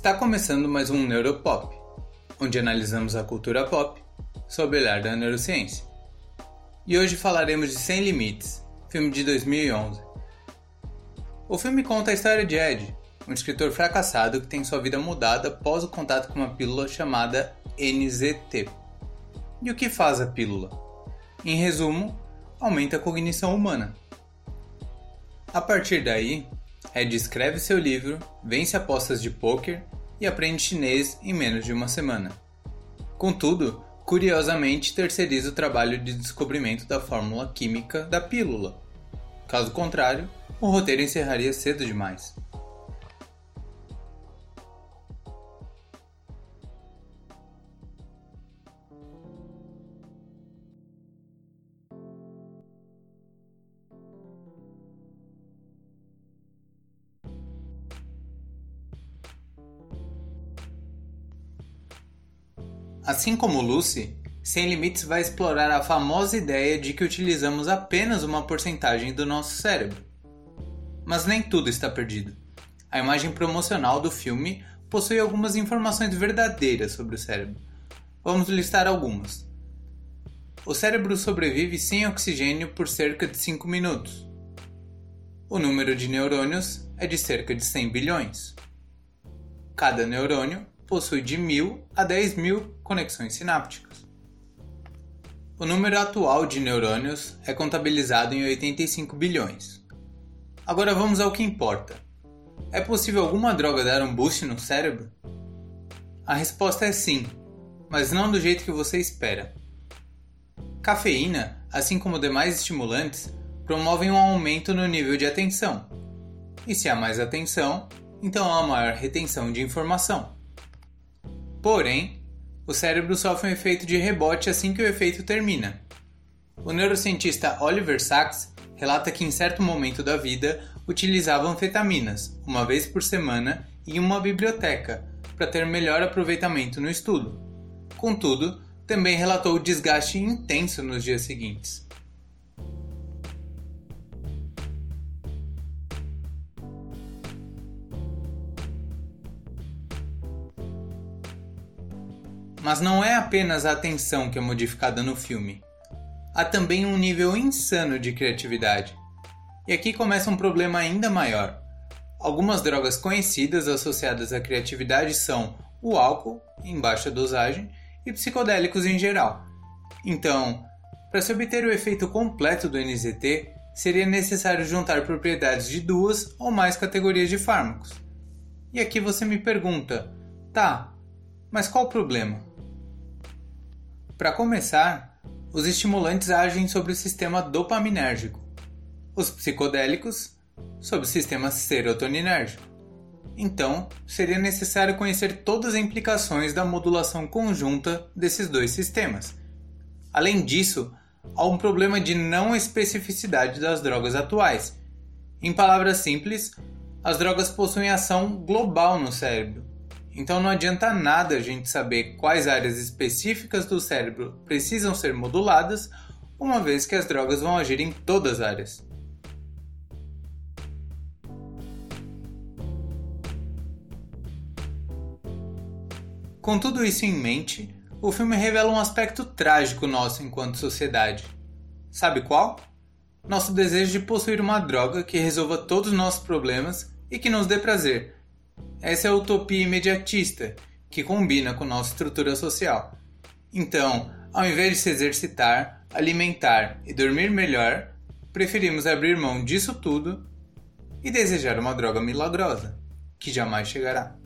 Está começando mais um Neuropop, onde analisamos a cultura pop sob o olhar da neurociência. E hoje falaremos de Sem Limites, filme de 2011. O filme conta a história de Ed, um escritor fracassado que tem sua vida mudada após o contato com uma pílula chamada NZT. E o que faz a pílula? Em resumo, aumenta a cognição humana. A partir daí, Ed escreve seu livro, vence apostas de pôquer e aprende chinês em menos de uma semana. Contudo, curiosamente terceiriza o trabalho de descobrimento da fórmula química da pílula. Caso contrário, o roteiro encerraria cedo demais. Assim como Lucy, Sem Limites vai explorar a famosa ideia de que utilizamos apenas uma porcentagem do nosso cérebro. Mas nem tudo está perdido. A imagem promocional do filme possui algumas informações verdadeiras sobre o cérebro. Vamos listar algumas. O cérebro sobrevive sem oxigênio por cerca de 5 minutos. O número de neurônios é de cerca de 100 bilhões. Cada neurônio possui de 1000 a 10 mil conexões sinápticas. O número atual de neurônios é contabilizado em 85 bilhões. Agora vamos ao que importa. É possível alguma droga dar um boost no cérebro? A resposta é sim, mas não do jeito que você espera. Cafeína, assim como demais estimulantes, promovem um aumento no nível de atenção. E se há mais atenção, então há maior retenção de informação. Porém, o cérebro sofre um efeito de rebote assim que o efeito termina. O neurocientista Oliver Sacks relata que em certo momento da vida utilizava anfetaminas, uma vez por semana, em uma biblioteca, para ter melhor aproveitamento no estudo. Contudo, também relatou desgaste intenso nos dias seguintes. Mas não é apenas a atenção que é modificada no filme. Há também um nível insano de criatividade. E aqui começa um problema ainda maior. Algumas drogas conhecidas associadas à criatividade são o álcool, em baixa dosagem, e psicodélicos em geral. Então, para se obter o efeito completo do NZT, seria necessário juntar propriedades de duas ou mais categorias de fármacos. E aqui você me pergunta: tá, mas qual o problema? Para começar, os estimulantes agem sobre o sistema dopaminérgico, os psicodélicos sobre o sistema serotoninérgico. Então, seria necessário conhecer todas as implicações da modulação conjunta desses dois sistemas. Além disso, há um problema de não especificidade das drogas atuais. Em palavras simples, as drogas possuem ação global no cérebro, então não adianta nada a gente saber quais áreas específicas do cérebro precisam ser moduladas, uma vez que as drogas vão agir em todas as áreas. Com tudo isso em mente, o filme revela um aspecto trágico nosso enquanto sociedade. Sabe qual? Nosso desejo de possuir uma droga que resolva todos os nossos problemas e que nos dê prazer, essa é a utopia imediatista, que combina com nossa estrutura social. Então, ao invés de se exercitar, alimentar e dormir melhor, preferimos abrir mão disso tudo e desejar uma droga milagrosa, que jamais chegará.